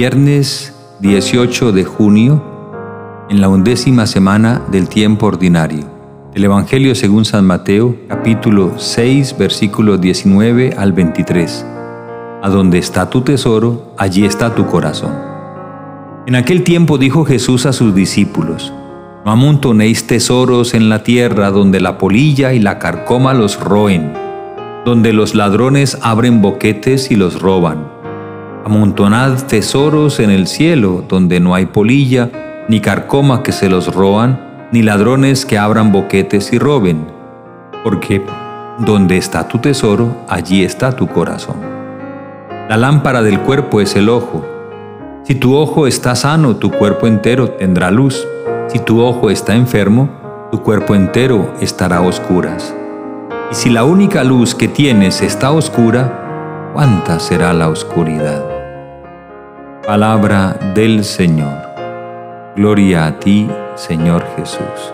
Viernes 18 de junio, en la undécima semana del tiempo ordinario. El Evangelio según San Mateo, capítulo 6, versículos 19 al 23. A donde está tu tesoro, allí está tu corazón. En aquel tiempo dijo Jesús a sus discípulos, No amontonéis tesoros en la tierra donde la polilla y la carcoma los roen, donde los ladrones abren boquetes y los roban Amontonad tesoros en el cielo, donde no hay polilla, ni carcoma que se los roban, ni ladrones que abran boquetes y roben. Porque donde está tu tesoro, allí está tu corazón. La lámpara del cuerpo es el ojo. Si tu ojo está sano, tu cuerpo entero tendrá luz. Si tu ojo está enfermo, tu cuerpo entero estará a oscuras. Y si la única luz que tienes está oscura, ¿cuánta será la oscuridad? Palabra del Señor. Gloria a ti, Señor Jesús.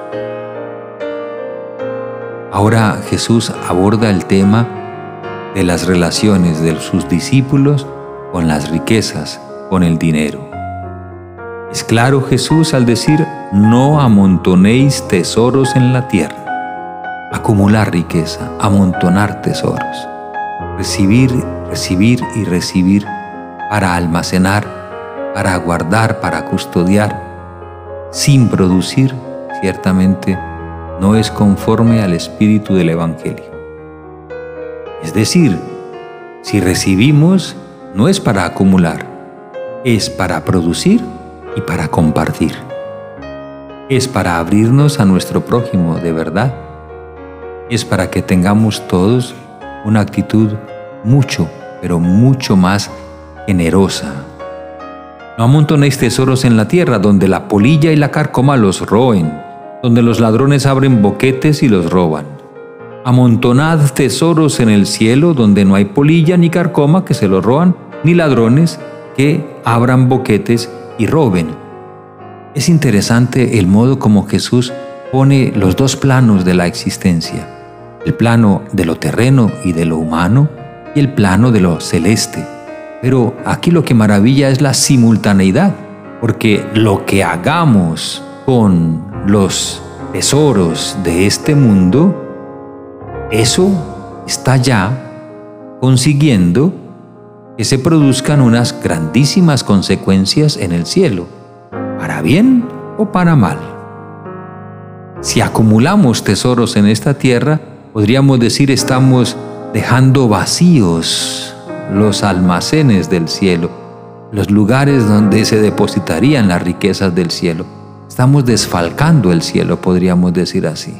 Ahora Jesús aborda el tema de las relaciones de sus discípulos con las riquezas, con el dinero. Es claro Jesús al decir, no amontonéis tesoros en la tierra. Acumular riqueza, amontonar tesoros. Recibir, recibir y recibir para almacenar para guardar, para custodiar, sin producir, ciertamente no es conforme al espíritu del Evangelio. Es decir, si recibimos, no es para acumular, es para producir y para compartir. Es para abrirnos a nuestro prójimo de verdad. Es para que tengamos todos una actitud mucho, pero mucho más generosa, no amontonéis tesoros en la tierra, donde la polilla y la carcoma los roen, donde los ladrones abren boquetes y los roban. Amontonad tesoros en el cielo, donde no hay polilla ni carcoma que se los roban, ni ladrones que abran boquetes y roben. Es interesante el modo como Jesús pone los dos planos de la existencia, el plano de lo terreno y de lo humano y el plano de lo celeste. Pero aquí lo que maravilla es la simultaneidad, porque lo que hagamos con los tesoros de este mundo, eso está ya consiguiendo que se produzcan unas grandísimas consecuencias en el cielo, para bien o para mal. Si acumulamos tesoros en esta tierra, podríamos decir estamos dejando vacíos los almacenes del cielo, los lugares donde se depositarían las riquezas del cielo. Estamos desfalcando el cielo, podríamos decir así.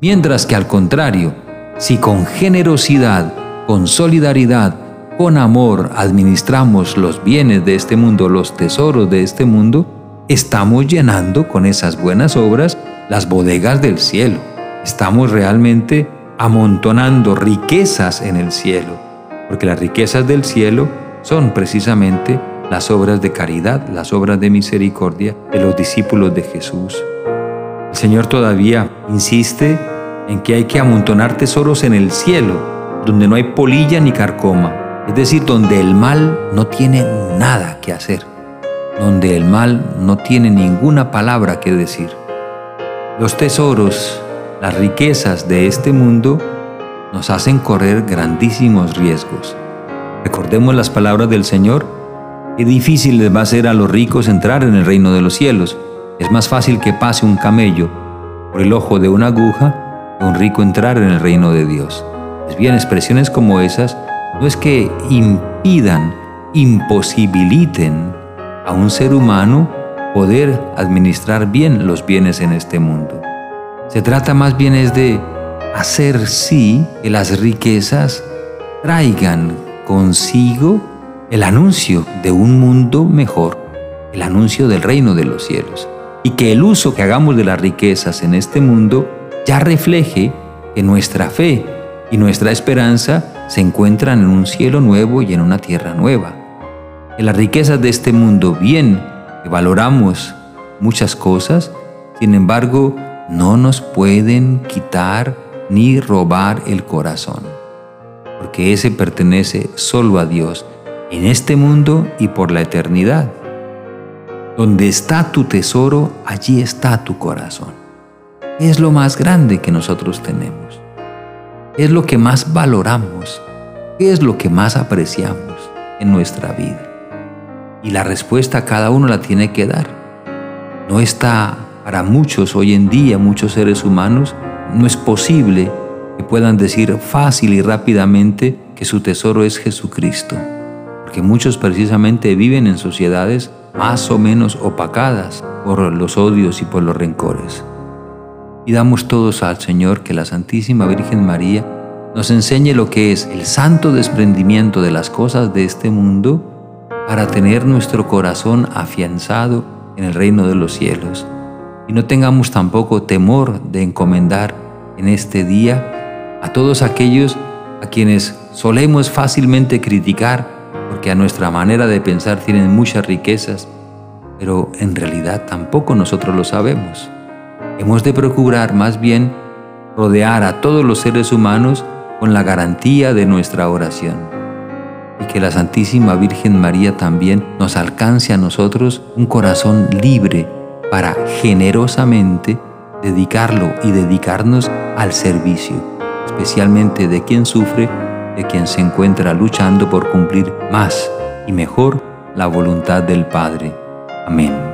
Mientras que al contrario, si con generosidad, con solidaridad, con amor administramos los bienes de este mundo, los tesoros de este mundo, estamos llenando con esas buenas obras las bodegas del cielo. Estamos realmente amontonando riquezas en el cielo porque las riquezas del cielo son precisamente las obras de caridad, las obras de misericordia de los discípulos de Jesús. El Señor todavía insiste en que hay que amontonar tesoros en el cielo, donde no hay polilla ni carcoma, es decir, donde el mal no tiene nada que hacer, donde el mal no tiene ninguna palabra que decir. Los tesoros, las riquezas de este mundo nos hacen correr grandísimos riesgos. Recordemos las palabras del Señor. Qué difícil les va a ser a los ricos entrar en el reino de los cielos. Es más fácil que pase un camello por el ojo de una aguja que un rico entrar en el reino de Dios. Es bien, expresiones como esas no es que impidan, imposibiliten a un ser humano poder administrar bien los bienes en este mundo. Se trata más bien es de hacer sí que las riquezas traigan consigo el anuncio de un mundo mejor, el anuncio del reino de los cielos, y que el uso que hagamos de las riquezas en este mundo ya refleje que nuestra fe y nuestra esperanza se encuentran en un cielo nuevo y en una tierra nueva. Que las riquezas de este mundo, bien que valoramos muchas cosas, sin embargo, no nos pueden quitar ni robar el corazón, porque ese pertenece solo a Dios en este mundo y por la eternidad. Donde está tu tesoro, allí está tu corazón. es lo más grande que nosotros tenemos? es lo que más valoramos? ¿Qué es lo que más apreciamos en nuestra vida? Y la respuesta cada uno la tiene que dar. No está para muchos hoy en día, muchos seres humanos, no es posible que puedan decir fácil y rápidamente que su tesoro es Jesucristo, porque muchos precisamente viven en sociedades más o menos opacadas por los odios y por los rencores. Y damos todos al Señor que la Santísima Virgen María nos enseñe lo que es el santo desprendimiento de las cosas de este mundo para tener nuestro corazón afianzado en el reino de los cielos y no tengamos tampoco temor de encomendar en este día a todos aquellos a quienes solemos fácilmente criticar porque a nuestra manera de pensar tienen muchas riquezas, pero en realidad tampoco nosotros lo sabemos. Hemos de procurar más bien rodear a todos los seres humanos con la garantía de nuestra oración y que la Santísima Virgen María también nos alcance a nosotros un corazón libre para generosamente dedicarlo y dedicarnos al servicio, especialmente de quien sufre, de quien se encuentra luchando por cumplir más y mejor la voluntad del Padre. Amén.